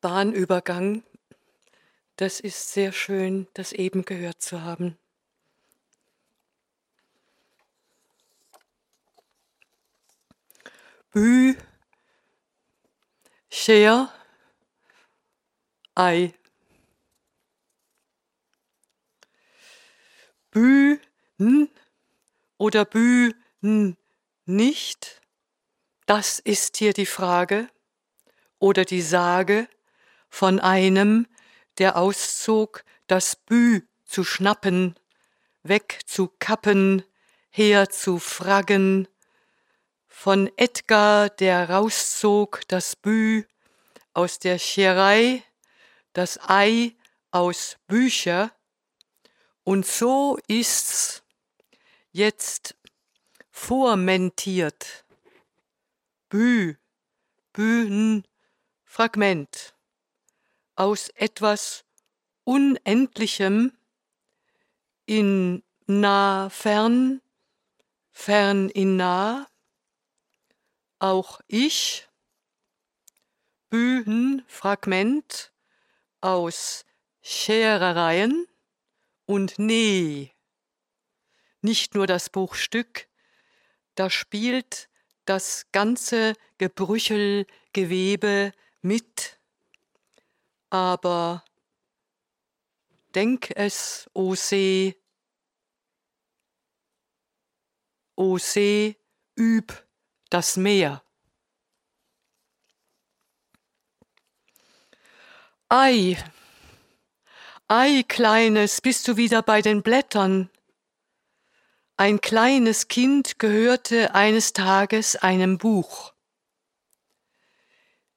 Bahnübergang. Das ist sehr schön, das eben gehört zu haben. Bü, Scher, Ei. Bü, n oder Bü, n nicht? Das ist hier die Frage oder die Sage von einem, der auszog, das Bü zu schnappen, weg zu kappen, her zu fraggen, von Edgar, der rauszog das Bü aus der Scherei, das Ei aus Bücher, und so ist's jetzt vormentiert. Bü, Bühn, Fragment aus etwas Unendlichem in nah fern, fern in nah, auch ich, Bühn, Fragment aus Scherereien und Nee. Nicht nur das Buchstück, da spielt das ganze Gebrüchel, Gewebe mit, aber denk es, o See, o See, üb das Meer. Ei, ei, Kleines, bist du wieder bei den Blättern? Ein kleines Kind gehörte eines Tages einem Buch.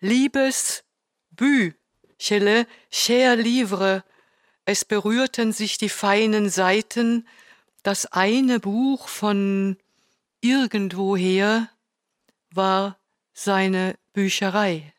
Liebes Büchele, cher livre, es berührten sich die feinen Seiten, das eine Buch von irgendwoher war seine Bücherei.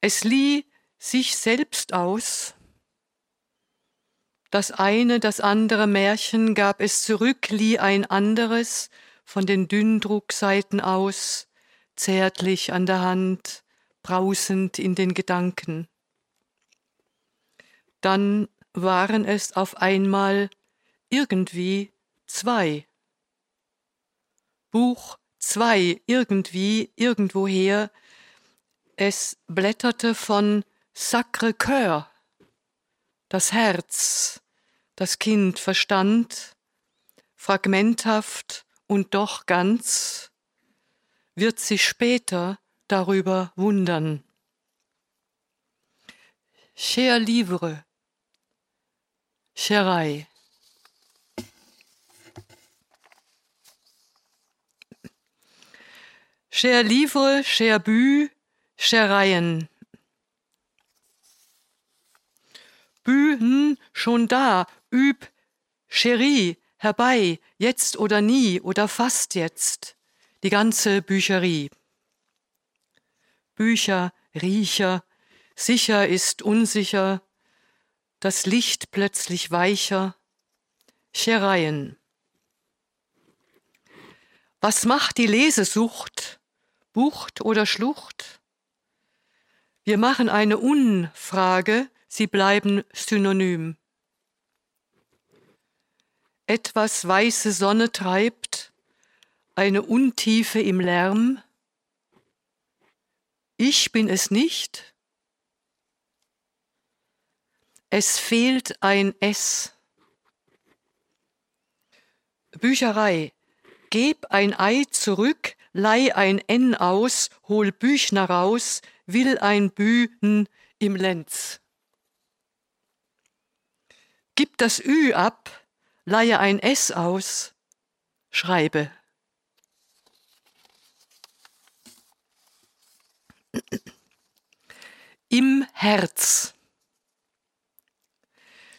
Es lieh sich selbst aus, das eine, das andere Märchen gab es zurück, lieh ein anderes von den Dünndruckseiten aus, zärtlich an der Hand, brausend in den Gedanken. Dann waren es auf einmal irgendwie zwei. Buch zwei, irgendwie, irgendwoher. Es blätterte von Sacre-Cœur das Herz, das Kind verstand, fragmenthaft und doch ganz, wird sich später darüber wundern. Cher livre, Cherei. Cher livre, cher bu, Chereien. Bühen schon da, üb, Cherie, herbei, jetzt oder nie oder fast jetzt, die ganze Bücherie. Bücher, Riecher, sicher ist unsicher, das Licht plötzlich weicher, Schereien. Was macht die Lesesucht, Bucht oder Schlucht? Wir machen eine Unfrage, sie bleiben synonym. Etwas weiße Sonne treibt, eine Untiefe im Lärm. Ich bin es nicht. Es fehlt ein S. Bücherei. Geb ein Ei zurück, leih ein N aus, hol Büchner raus, will ein Bühn im Lenz. Gib das Ü ab, leihe ein S aus, schreibe. Im Herz.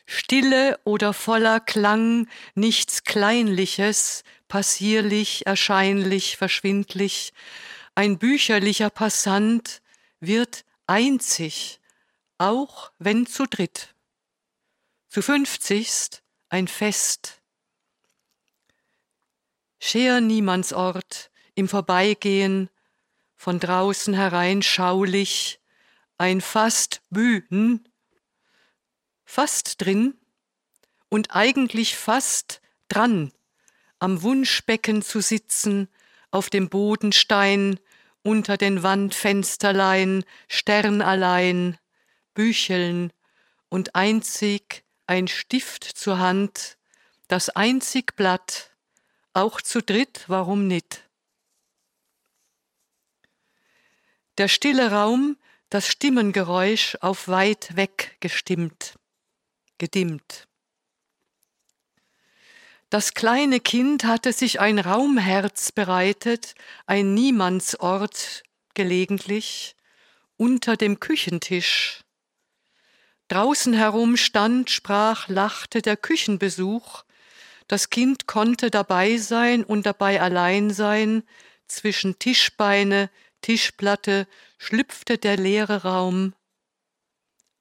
Stille oder voller Klang, nichts Kleinliches, passierlich, erscheinlich, verschwindlich, ein bücherlicher Passant wird einzig, auch wenn zu dritt zu fünfzigst ein Fest. Scher Niemandsort im Vorbeigehen, von draußen herein schaulich, ein fast Bühnen, fast drin und eigentlich fast dran, am Wunschbecken zu sitzen, auf dem Bodenstein, unter den Wandfensterlein, Sternallein, Bücheln und einzig ein Stift zur Hand, das einzig Blatt, auch zu dritt, warum nit? Der stille Raum, das Stimmengeräusch auf weit weg gestimmt, gedimmt. Das kleine Kind hatte sich ein Raumherz bereitet, ein Niemandsort gelegentlich, unter dem Küchentisch. Draußen herum stand, sprach, lachte der Küchenbesuch, das Kind konnte dabei sein und dabei allein sein, zwischen Tischbeine, Tischplatte schlüpfte der leere Raum,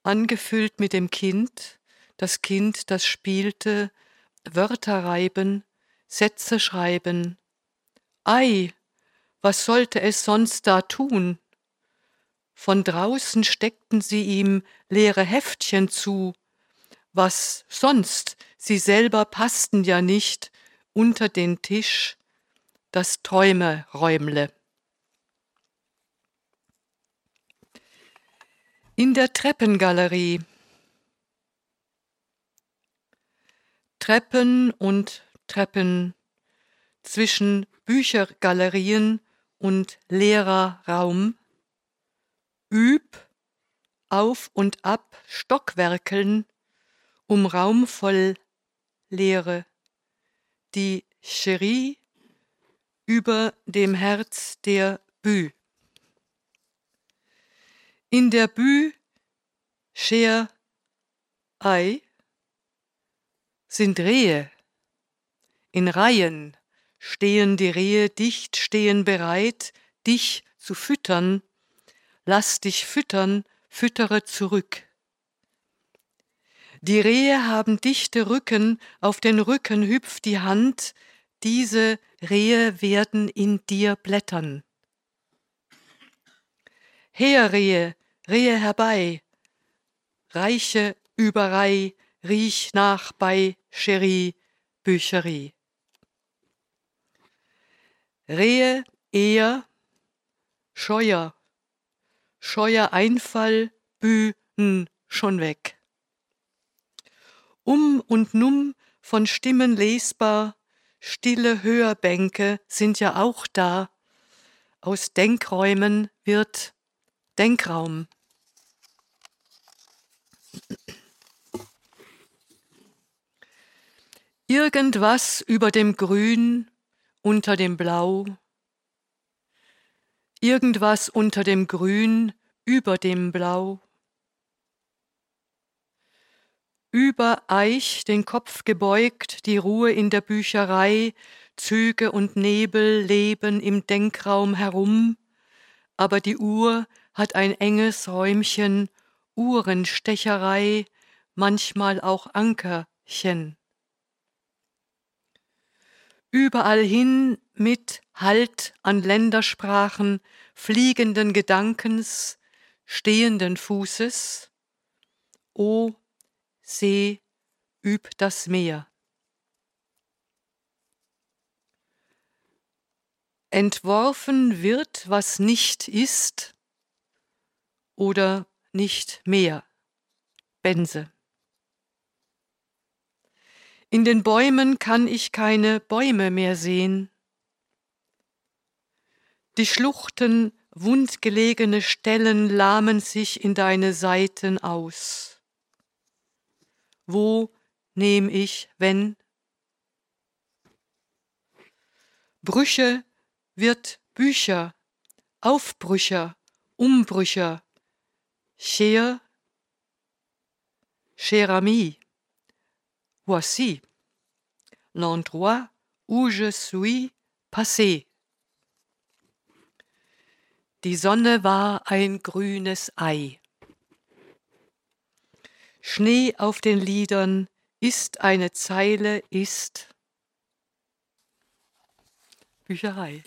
angefüllt mit dem Kind, das Kind, das spielte, Wörter reiben, Sätze schreiben. Ei, was sollte es sonst da tun? Von draußen steckten sie ihm leere Heftchen zu, was sonst, sie selber passten ja nicht unter den Tisch, das Träumeräumle. In der Treppengalerie. Treppen und Treppen zwischen Büchergalerien und leerer Raum, üb auf und ab Stockwerkeln um Raum voll Leere, die Cherie über dem Herz der Bü. In der Bü Scher Ei sind Rehe. In Reihen stehen die Rehe dicht, stehen bereit, dich zu füttern. Lass dich füttern, füttere zurück. Die Rehe haben dichte Rücken, auf den Rücken hüpft die Hand, diese Rehe werden in dir blättern. Her, Rehe, Rehe herbei, reiche Überrei, riech nach bei Cherie Bücherie. Rehe, eher, scheuer, scheuer Einfall, Bühnen schon weg um und num von Stimmen lesbar, stille Hörbänke sind ja auch da. Aus Denkräumen wird Denkraum. Irgendwas über dem Grün, unter dem Blau, irgendwas unter dem Grün, über dem Blau. Über Eich den Kopf gebeugt, die Ruhe in der Bücherei, Züge und Nebel leben im Denkraum herum, aber die Uhr hat ein enges Räumchen, Uhrenstecherei, manchmal auch Ankerchen. Überall hin mit Halt an Ländersprachen, fliegenden Gedankens, stehenden Fußes, o See, üb das Meer. Entworfen wird, was nicht ist oder nicht mehr. Bense. In den Bäumen kann ich keine Bäume mehr sehen. Die Schluchten, wundgelegene Stellen lahmen sich in deine Seiten aus. Wo nehm ich, wenn? Brüche wird Bücher, Aufbrücher, Umbrücher, Cher, cher ami, voici l'endroit où je suis passé. Die Sonne war ein grünes Ei. Schnee auf den Liedern ist eine Zeile, ist Bücherei.